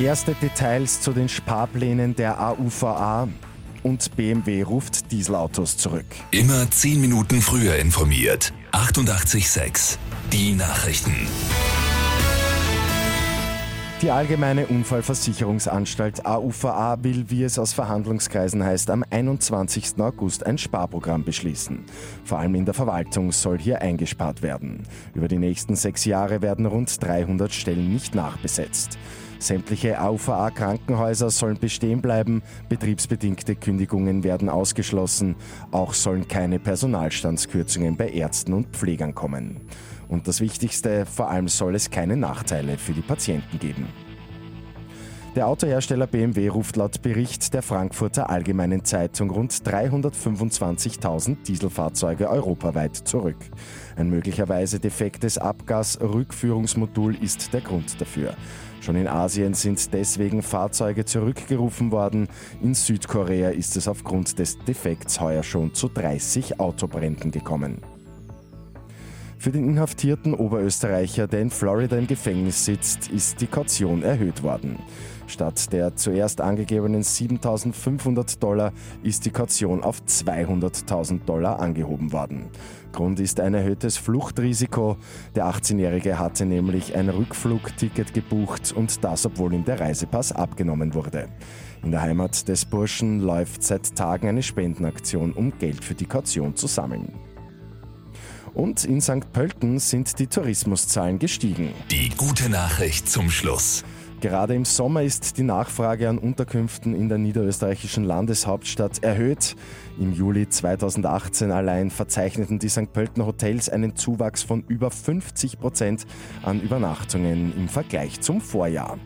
Erste Details zu den Sparplänen der AUVA und BMW ruft Dieselautos zurück. Immer 10 Minuten früher informiert. 88.6 Die Nachrichten. Die Allgemeine Unfallversicherungsanstalt AUVA will, wie es aus Verhandlungskreisen heißt, am 21. August ein Sparprogramm beschließen. Vor allem in der Verwaltung soll hier eingespart werden. Über die nächsten sechs Jahre werden rund 300 Stellen nicht nachbesetzt. Sämtliche AUVA-Krankenhäuser sollen bestehen bleiben, betriebsbedingte Kündigungen werden ausgeschlossen, auch sollen keine Personalstandskürzungen bei Ärzten und Pflegern kommen. Und das Wichtigste, vor allem soll es keine Nachteile für die Patienten geben. Der Autohersteller BMW ruft laut Bericht der Frankfurter Allgemeinen Zeitung rund 325.000 Dieselfahrzeuge europaweit zurück. Ein möglicherweise defektes Abgasrückführungsmodul ist der Grund dafür. Schon in Asien sind deswegen Fahrzeuge zurückgerufen worden. In Südkorea ist es aufgrund des Defekts heuer schon zu 30 Autobränden gekommen. Für den inhaftierten Oberösterreicher, der in Florida im Gefängnis sitzt, ist die Kaution erhöht worden. Statt der zuerst angegebenen 7.500 Dollar ist die Kaution auf 200.000 Dollar angehoben worden. Grund ist ein erhöhtes Fluchtrisiko. Der 18-Jährige hatte nämlich ein Rückflugticket gebucht und das, obwohl ihm der Reisepass abgenommen wurde. In der Heimat des Burschen läuft seit Tagen eine Spendenaktion, um Geld für die Kaution zu sammeln. Und in St. Pölten sind die Tourismuszahlen gestiegen. Die gute Nachricht zum Schluss. Gerade im Sommer ist die Nachfrage an Unterkünften in der niederösterreichischen Landeshauptstadt erhöht. Im Juli 2018 allein verzeichneten die St. Pölten Hotels einen Zuwachs von über 50 Prozent an Übernachtungen im Vergleich zum Vorjahr.